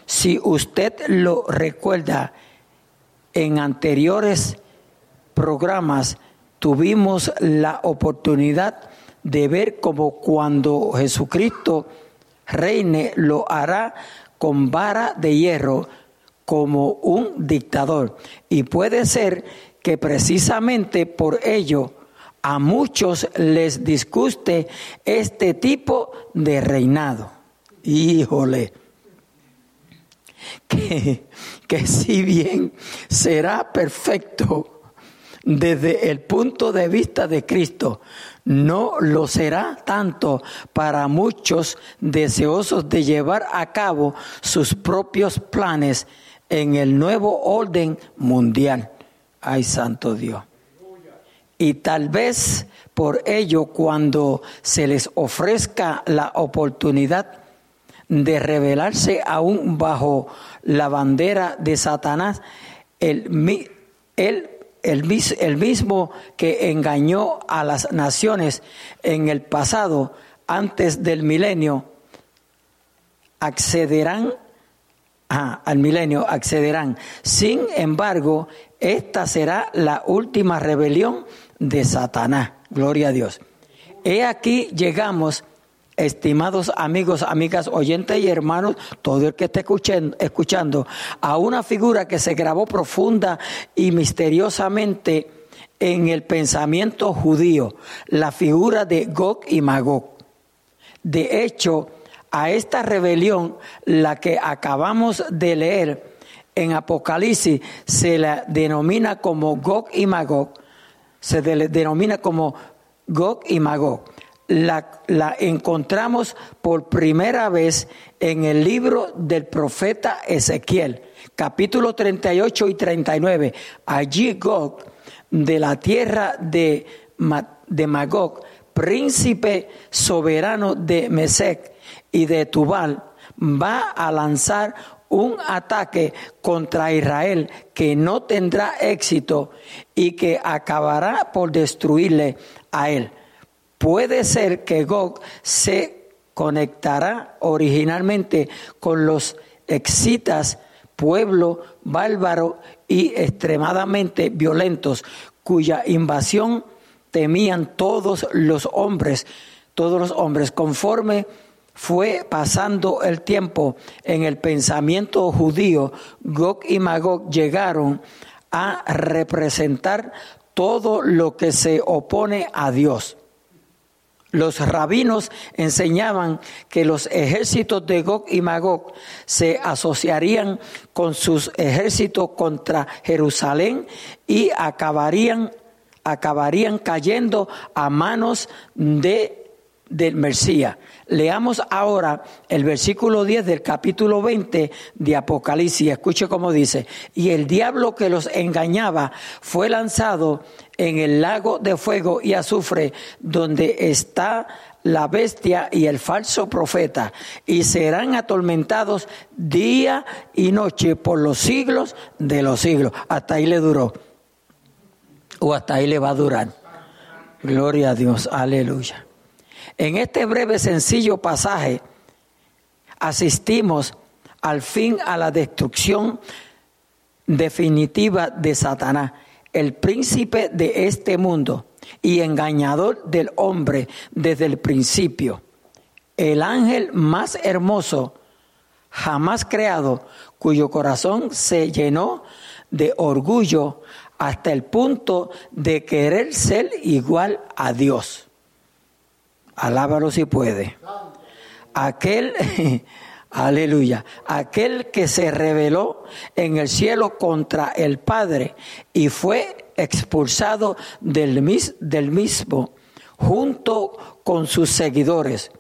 si usted lo recuerda, en anteriores programas tuvimos la oportunidad de ver cómo cuando Jesucristo reine lo hará con vara de hierro como un dictador. Y puede ser que precisamente por ello a muchos les disguste este tipo de reinado. Híjole, que, que si bien será perfecto, desde el punto de vista de Cristo, no lo será tanto para muchos deseosos de llevar a cabo sus propios planes en el nuevo orden mundial. Ay, santo Dios. Y tal vez por ello cuando se les ofrezca la oportunidad de rebelarse aún bajo la bandera de Satanás, el, el el, mismo que engañó a las naciones en el pasado, antes del milenio, accederán al milenio, accederán. Sin embargo, esta será la última rebelión de Satanás. Gloria a Dios. He aquí llegamos estimados amigos, amigas, oyentes y hermanos, todo el que esté escuchando, a una figura que se grabó profunda y misteriosamente en el pensamiento judío, la figura de Gog y Magog. De hecho, a esta rebelión, la que acabamos de leer en Apocalipsis, se la denomina como Gog y Magog, se denomina como Gog y Magog la, la, encontramos por primera vez en el libro del profeta Ezequiel, capítulo 38 y 39. Allí Gog, de la tierra de Magog, príncipe soberano de Mesec y de Tubal, va a lanzar un ataque contra Israel que no tendrá éxito y que acabará por destruirle a él. Puede ser que Gog se conectará originalmente con los exitas, pueblo bárbaro y extremadamente violentos, cuya invasión temían todos los hombres, todos los hombres, conforme fue pasando el tiempo en el pensamiento judío, Gog y Magog llegaron a representar todo lo que se opone a Dios. Los rabinos enseñaban que los ejércitos de Gog y Magog se asociarían con sus ejércitos contra Jerusalén y acabarían, acabarían cayendo a manos de del Mesías. Leamos ahora el versículo 10 del capítulo 20 de Apocalipsis. Escuche cómo dice, y el diablo que los engañaba fue lanzado en el lago de fuego y azufre, donde está la bestia y el falso profeta, y serán atormentados día y noche por los siglos de los siglos. Hasta ahí le duró, o hasta ahí le va a durar. Gloria a Dios, aleluya. En este breve, sencillo pasaje asistimos al fin a la destrucción definitiva de Satanás, el príncipe de este mundo y engañador del hombre desde el principio. El ángel más hermoso jamás creado, cuyo corazón se llenó de orgullo hasta el punto de querer ser igual a Dios. Alábalo si puede. Aquel, aleluya, aquel que se rebeló en el cielo contra el Padre y fue expulsado del, del mismo junto con sus seguidores.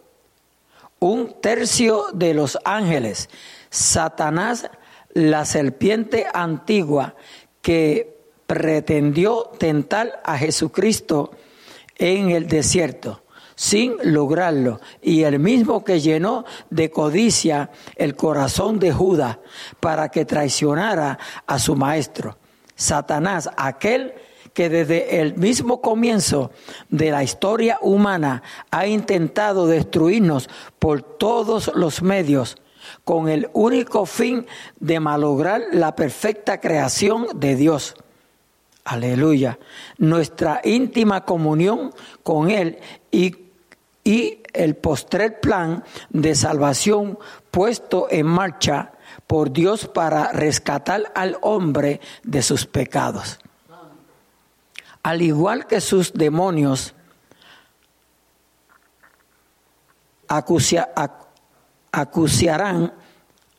Un tercio de los ángeles, Satanás, la serpiente antigua que pretendió tentar a Jesucristo en el desierto sin lograrlo, y el mismo que llenó de codicia el corazón de Judas para que traicionara a su maestro. Satanás, aquel que desde el mismo comienzo de la historia humana ha intentado destruirnos por todos los medios, con el único fin de malograr la perfecta creación de Dios. Aleluya. Nuestra íntima comunión con Él y y el postrer plan de salvación puesto en marcha por Dios para rescatar al hombre de sus pecados. Al igual que sus demonios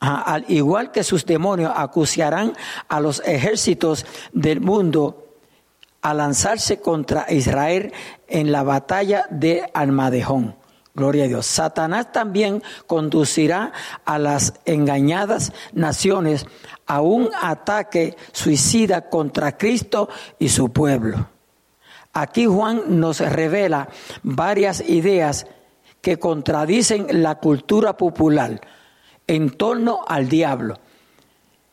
al igual que sus demonios acuciarán a los ejércitos del mundo a lanzarse contra Israel en la batalla de Almadejón. Gloria a Dios. Satanás también conducirá a las engañadas naciones a un ataque suicida contra Cristo y su pueblo. Aquí Juan nos revela varias ideas que contradicen la cultura popular en torno al diablo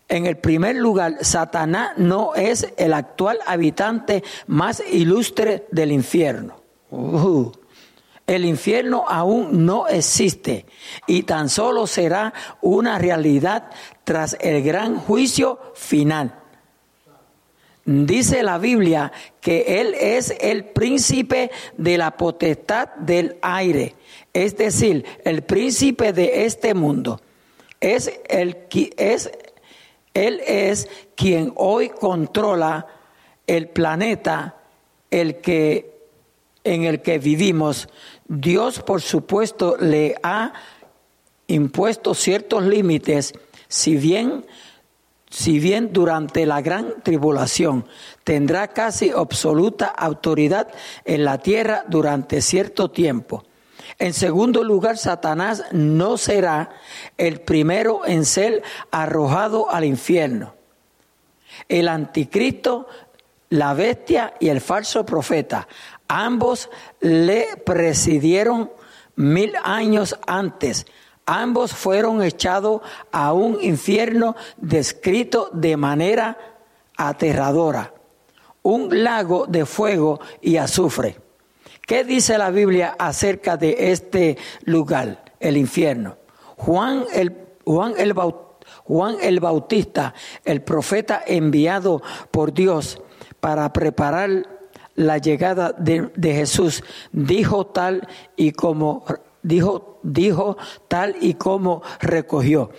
en el primer lugar, Satanás no es el actual habitante más ilustre del infierno. Uh, el infierno aún no existe y tan solo será una realidad tras el gran juicio final. Dice la Biblia que Él es el príncipe de la potestad del aire, es decir, el príncipe de este mundo. Es el, es él es quien hoy controla el planeta el que, en el que vivimos. Dios, por supuesto, le ha impuesto ciertos límites, si bien, si bien durante la gran tribulación tendrá casi absoluta autoridad en la tierra durante cierto tiempo. En segundo lugar, Satanás no será el primero en ser arrojado al infierno. El anticristo, la bestia y el falso profeta, ambos le presidieron mil años antes. Ambos fueron echados a un infierno descrito de manera aterradora, un lago de fuego y azufre. ¿Qué dice la Biblia acerca de este lugar, el infierno? Juan el, Juan el, Juan el Bautista, el profeta enviado por Dios para preparar la llegada de, de, Jesús, dijo tal y como dijo, dijo tal y como recogió.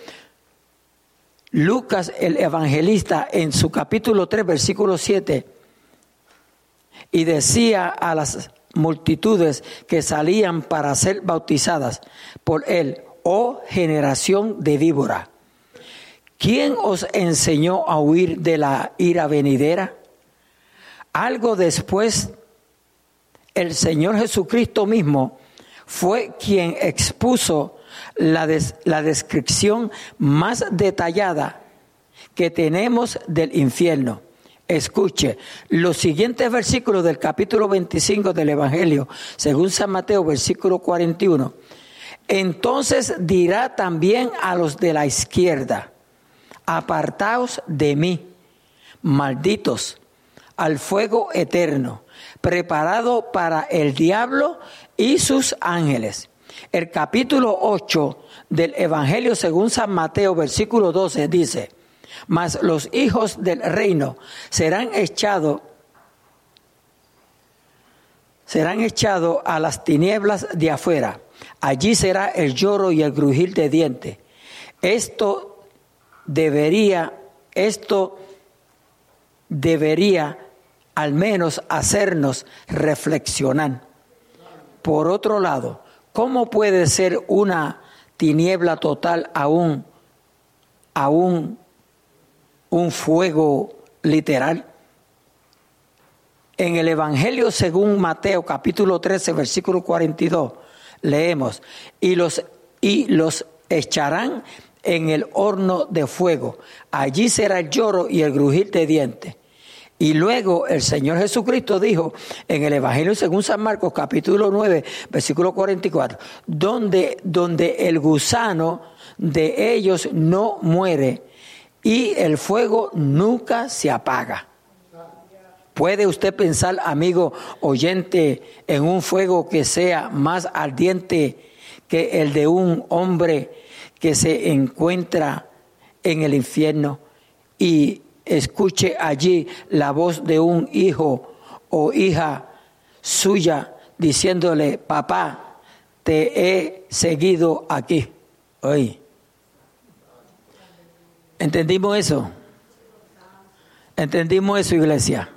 Lucas el evangelista en su capítulo 3 versículo 7 y decía a las multitudes que salían para ser bautizadas por él, oh generación de víbora. ¿Quién os enseñó a huir de la ira venidera? Algo después, el Señor Jesucristo mismo fue quien expuso la, la descripción más detallada que tenemos del infierno Escuche, los siguientes versículos del capítulo 25 del Evangelio, según San Mateo, versículo 41. Entonces dirá también a los de la izquierda, apartaos de mí, malditos, al fuego eterno, preparado para el diablo y sus ángeles. El capítulo 8 del Evangelio según San Mateo, versículo 12, dice, mas los hijos del reino serán echados serán echados a las tinieblas de afuera. Allí será el lloro y el grujir de dientes. Esto debería, esto debería al menos hacernos reflexionar. Por otro lado, ¿cómo puede ser una tiniebla total aún, aún un fuego literal. En el Evangelio según Mateo capítulo 13 versículo 42 leemos, y los, y los echarán en el horno de fuego. Allí será el lloro y el grujir de dientes. Y luego el Señor Jesucristo dijo en el Evangelio según San Marcos capítulo 9, versículo 44, donde, donde el gusano de ellos no muere y el fuego nunca se apaga. ¿Puede usted pensar, amigo oyente, en un fuego que sea más ardiente que el de un hombre que se encuentra en el infierno y escuche allí la voz de un hijo o hija suya diciéndole, papá, te he seguido aquí. Hoy. ¿Entendimos eso? ¿Entendimos eso, iglesia?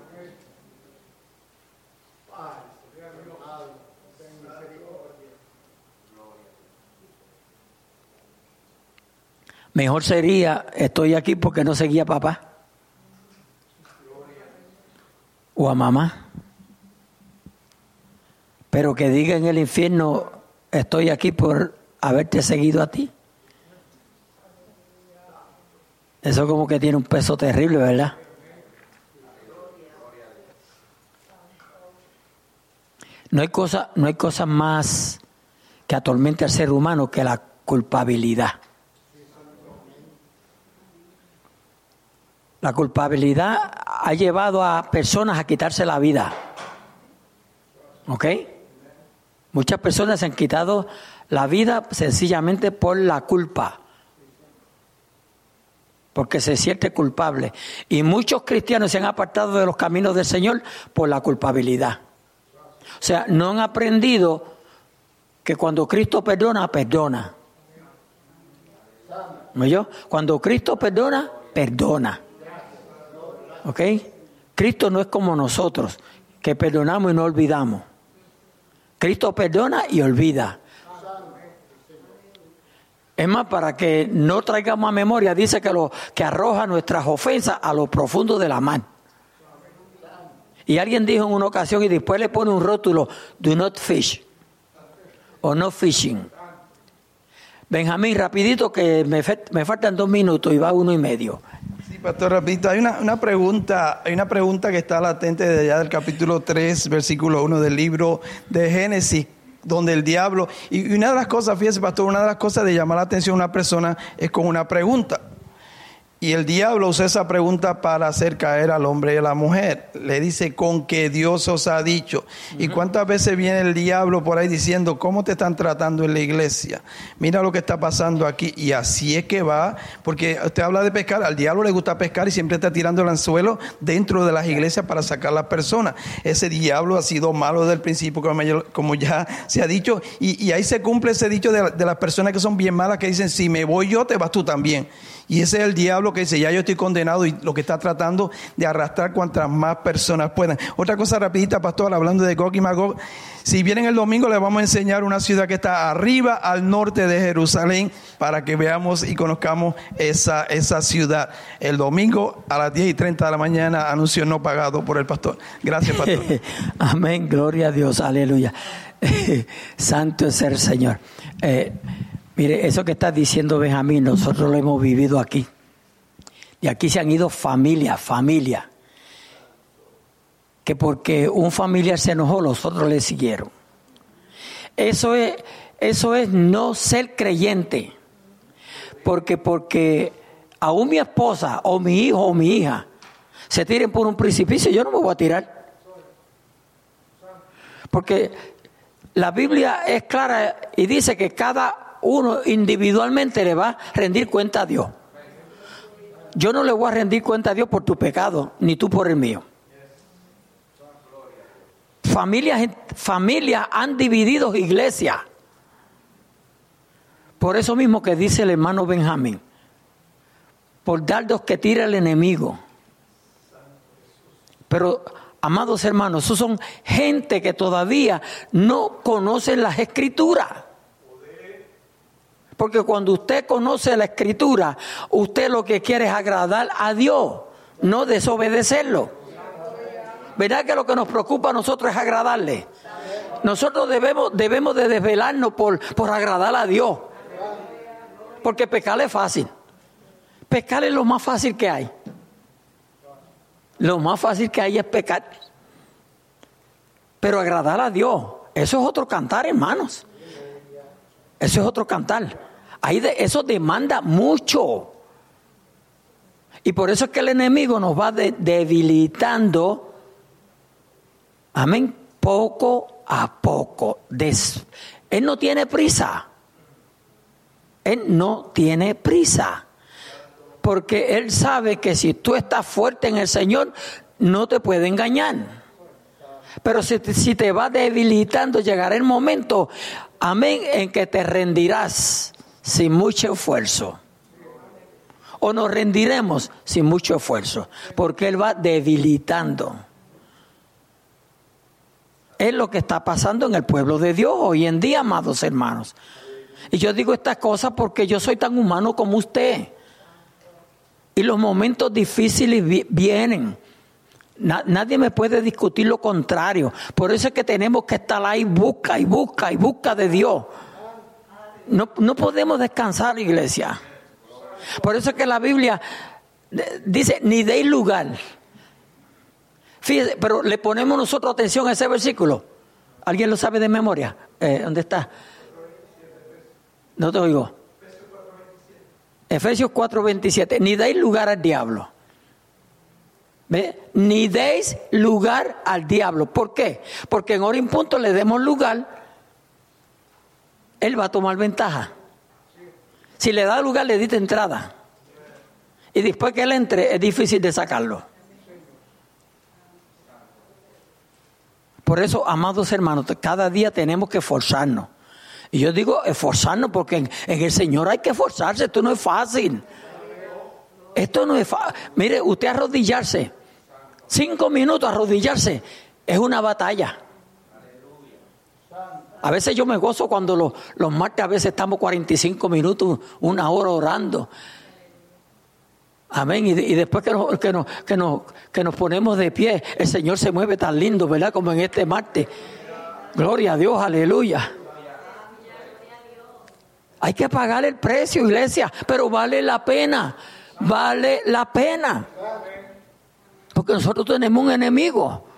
Mejor sería, estoy aquí porque no seguía a papá o a mamá. Pero que diga en el infierno, estoy aquí por haberte seguido a ti. Eso como que tiene un peso terrible, ¿verdad? No hay cosa, no hay cosa más que atormente al ser humano que la culpabilidad. La culpabilidad ha llevado a personas a quitarse la vida. ¿Ok? Muchas personas se han quitado la vida sencillamente por la culpa. Porque se siente culpable. Y muchos cristianos se han apartado de los caminos del Señor por la culpabilidad. O sea, no han aprendido que cuando Cristo perdona, perdona. ¿Me yo? Cuando Cristo perdona, perdona. ¿Ok? Cristo no es como nosotros, que perdonamos y no olvidamos. Cristo perdona y olvida. Es más, para que no traigamos a memoria, dice que, lo, que arroja nuestras ofensas a lo profundo de la mar. Y alguien dijo en una ocasión y después le pone un rótulo, do not fish o no fishing. Benjamín, rapidito que me, faltan dos minutos y va uno y medio. Pastor Rapito, hay una, una, pregunta, hay una pregunta que está latente desde allá del capítulo 3, versículo 1 del libro de Génesis, donde el diablo, y una de las cosas, fíjese, pastor, una de las cosas de llamar la atención a una persona es con una pregunta. Y el diablo usa esa pregunta para hacer caer al hombre y a la mujer. Le dice, con que Dios os ha dicho. ¿Y cuántas veces viene el diablo por ahí diciendo, cómo te están tratando en la iglesia? Mira lo que está pasando aquí. Y así es que va, porque usted habla de pescar, al diablo le gusta pescar y siempre está tirando el anzuelo dentro de las iglesias para sacar a las personas. Ese diablo ha sido malo desde el principio, como ya se ha dicho. Y, ahí se cumple ese dicho de, de las personas que son bien malas, que dicen, si me voy yo, te vas tú también. Y ese es el diablo que dice, ya yo estoy condenado y lo que está tratando de arrastrar cuantas más personas puedan. Otra cosa rapidita, pastor, hablando de Gog y Magog. Si vienen el domingo les vamos a enseñar una ciudad que está arriba al norte de Jerusalén para que veamos y conozcamos esa, esa ciudad. El domingo a las 10 y 30 de la mañana, anuncio no pagado por el pastor. Gracias, pastor. Amén, gloria a Dios, aleluya. Santo es el Señor. Eh, Mire, eso que está diciendo Benjamín, nosotros lo hemos vivido aquí. Y aquí se han ido familia, familia. Que porque un familiar se enojó, los otros le siguieron. Eso es, eso es no ser creyente. Porque, porque aún mi esposa, o mi hijo, o mi hija, se tiren por un precipicio, yo no me voy a tirar. Porque la Biblia es clara y dice que cada uno individualmente le va a rendir cuenta a Dios. Yo no le voy a rendir cuenta a Dios por tu pecado, ni tú por el mío. Familias, familias han dividido iglesias. Por eso mismo que dice el hermano Benjamín, por dardos que tira el enemigo. Pero, amados hermanos, esos son gente que todavía no conocen las escrituras. Porque cuando usted conoce la escritura, usted lo que quiere es agradar a Dios, no desobedecerlo. ¿Verdad que lo que nos preocupa a nosotros es agradarle? Nosotros debemos, debemos de desvelarnos por, por agradar a Dios. Porque pecar es fácil. Pecar es lo más fácil que hay. Lo más fácil que hay es pecar. Pero agradar a Dios, eso es otro cantar, hermanos. Eso es otro cantar. Ahí de, eso demanda mucho. Y por eso es que el enemigo nos va debilitando. Amén. Poco a poco. él no tiene prisa. Él no tiene prisa. Porque Él sabe que si tú estás fuerte en el Señor, no te puede engañar. Pero si, si te va debilitando, llegará el momento, amén, en que te rendirás sin mucho esfuerzo. O nos rendiremos sin mucho esfuerzo, porque Él va debilitando. Es lo que está pasando en el pueblo de Dios hoy en día, amados hermanos. Y yo digo estas cosas porque yo soy tan humano como usted. Y los momentos difíciles vienen. nadie me puede discutir lo contrario. Por eso es que tenemos que estar ahí, busca y busca y busca de Dios. No, no podemos descansar, iglesia. Por eso es que la Biblia dice, ni deis lugar. Fíjese, pero le ponemos nosotros atención a ese versículo. ¿Alguien lo sabe de memoria? Eh, ¿Dónde está? No te oigo. Efesios 4:27. Ni deis lugar al diablo. ¿Ve? Ni deis lugar al diablo. ¿Por qué? Porque en hora y punto le demos lugar, él va a tomar ventaja. Si le da lugar, le diste entrada. Y después que él entre, es difícil de sacarlo. Por eso, amados hermanos, cada día tenemos que esforzarnos. Y yo digo esforzarnos porque en, el Señor hay que esforzarse, esto no es fácil. Esto no es fácil. Mire, usted arrodillarse, cinco minutos arrodillarse, es una batalla. A veces yo me gozo cuando los, los martes a veces estamos 45 minutos, una hora orando. Amén. Y, después que nos, que, nos, que, nos, que nos ponemos de pie, el Señor se mueve tan lindo, ¿verdad? Como en este martes. Gloria a Dios, aleluya. Hay que pagar el precio, iglesia, pero vale la pena, vale la pena. Porque nosotros tenemos un enemigo.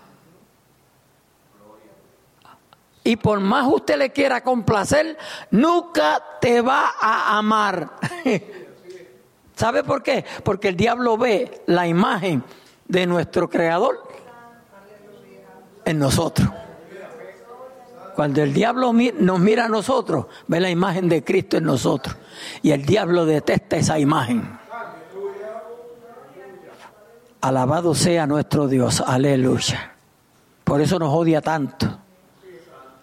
Y por más usted le quiera complacer, nunca te va a amar. ¿Sabe por qué? Porque el diablo ve la imagen de nuestro creador en nosotros. Cuando el diablo nos mira a nosotros, ve la imagen de Cristo en nosotros. Y el diablo detesta esa imagen. Alabado sea nuestro Dios. Aleluya. Por eso nos odia tanto.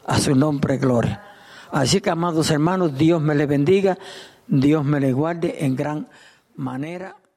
A su nombre, gloria. Así que, amados hermanos, Dios me le bendiga. Dios me le guarde en gran manera.